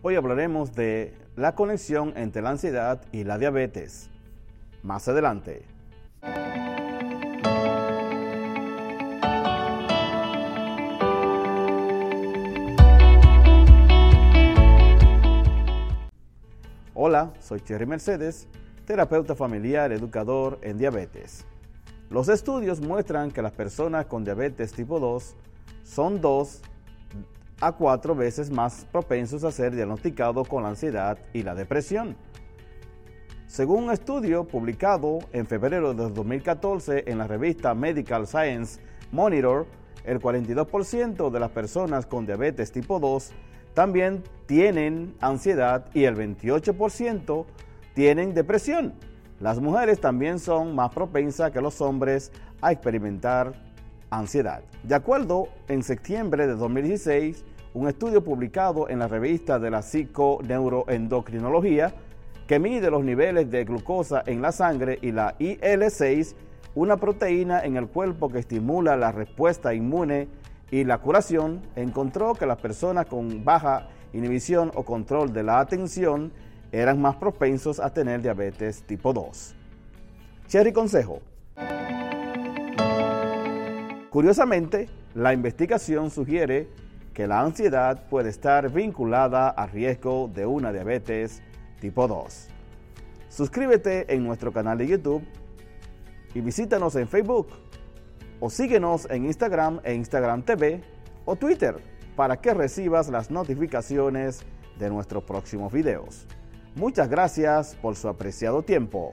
Hoy hablaremos de la conexión entre la ansiedad y la diabetes. Más adelante. Hola, soy Cherry Mercedes, terapeuta familiar, educador en diabetes. Los estudios muestran que las personas con diabetes tipo 2 son dos a cuatro veces más propensos a ser diagnosticados con la ansiedad y la depresión. Según un estudio publicado en febrero de 2014 en la revista Medical Science Monitor, el 42% de las personas con diabetes tipo 2 también tienen ansiedad y el 28% tienen depresión. Las mujeres también son más propensas que los hombres a experimentar ansiedad. De acuerdo, en septiembre de 2016, un estudio publicado en la revista de la psiconeuroendocrinología que mide los niveles de glucosa en la sangre y la IL6, una proteína en el cuerpo que estimula la respuesta inmune y la curación, encontró que las personas con baja inhibición o control de la atención eran más propensos a tener diabetes tipo 2. Cherry Consejo. Curiosamente, la investigación sugiere que la ansiedad puede estar vinculada al riesgo de una diabetes tipo 2. Suscríbete en nuestro canal de YouTube y visítanos en Facebook o síguenos en Instagram e Instagram TV o Twitter para que recibas las notificaciones de nuestros próximos videos. Muchas gracias por su apreciado tiempo.